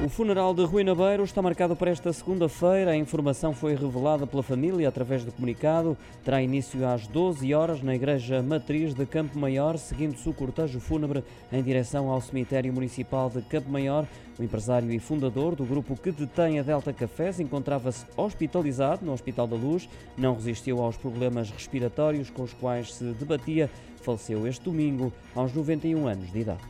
O funeral de Rui Nabeiro está marcado para esta segunda-feira. A informação foi revelada pela família através do comunicado. Terá início às 12 horas na Igreja Matriz de Campo Maior, seguindo-se o cortejo fúnebre em direção ao cemitério municipal de Campo Maior. O empresário e fundador do grupo que detém a Delta Cafés encontrava-se hospitalizado no Hospital da Luz. Não resistiu aos problemas respiratórios com os quais se debatia. Faleceu este domingo aos 91 anos de idade.